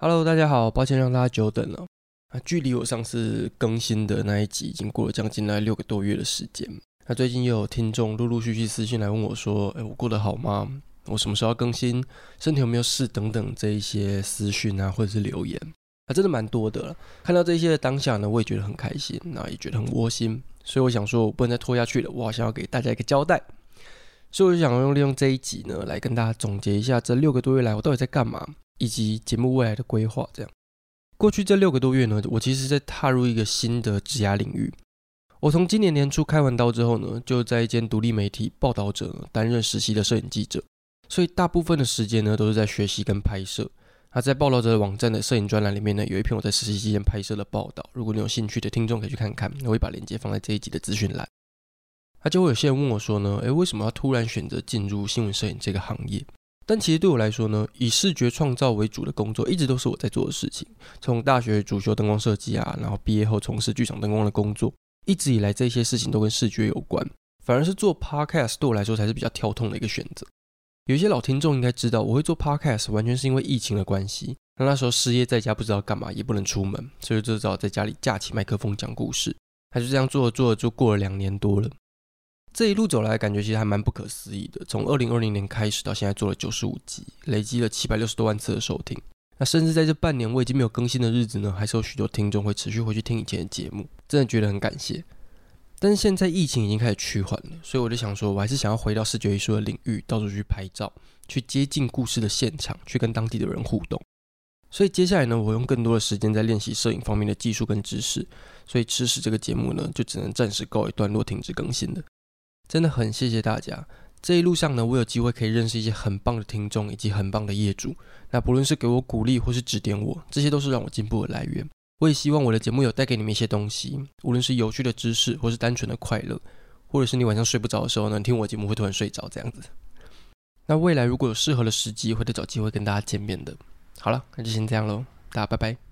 Hello，大家好，抱歉让大家久等了。啊，距离我上次更新的那一集已经过了将近来六个多月的时间。那最近又有听众陆陆续续私信来问我说：“哎，我过得好吗？我什么时候要更新？身体有没有事？等等这一些私讯啊，或者是留言啊，真的蛮多的。看到这些的当下呢，我也觉得很开心，那也觉得很窝心。所以我想说，我不能再拖下去了，我好像要给大家一个交代。所以我就想用利用这一集呢，来跟大家总结一下这六个多月来我到底在干嘛。”以及节目未来的规划，这样。过去这六个多月呢，我其实在踏入一个新的职涯领域。我从今年年初开完刀之后呢，就在一间独立媒体报道者担任实习的摄影记者，所以大部分的时间呢都是在学习跟拍摄。那在报道者网站的摄影专栏里面呢，有一篇我在实习期间拍摄的报道，如果你有兴趣的听众可以去看看，我会把链接放在这一集的资讯栏。那就会有些人问我说呢，诶，为什么要突然选择进入新闻摄影这个行业？但其实对我来说呢，以视觉创造为主的工作一直都是我在做的事情。从大学主修灯光设计啊，然后毕业后从事剧场灯光的工作，一直以来这些事情都跟视觉有关。反而是做 Podcast 对我来说才是比较跳痛的一个选择。有一些老听众应该知道，我会做 Podcast 完全是因为疫情的关系。那那时候失业在家，不知道干嘛，也不能出门，所以就只好在家里架起麦克风讲故事。他就这样做着做着，就过了两年多了。这一路走来，感觉其实还蛮不可思议的。从二零二零年开始到现在做了九十五集，累积了七百六十多万次的收听。那甚至在这半年我已经没有更新的日子呢，还是有许多听众会持续回去听以前的节目，真的觉得很感谢。但是现在疫情已经开始趋缓了，所以我就想说，我还是想要回到视觉艺术的领域，到处去拍照，去接近故事的现场，去跟当地的人互动。所以接下来呢，我用更多的时间在练习摄影方面的技术跟知识。所以吃屎这个节目呢，就只能暂时告一段落，停止更新了。真的很谢谢大家，这一路上呢，我有机会可以认识一些很棒的听众以及很棒的业主。那不论是给我鼓励或是指点我，这些都是让我进步的来源。我也希望我的节目有带给你们一些东西，无论是有趣的知识，或是单纯的快乐，或者是你晚上睡不着的时候呢，听我节目会突然睡着这样子。那未来如果有适合的时机，会再找机会跟大家见面的。好了，那就先这样喽，大家拜拜。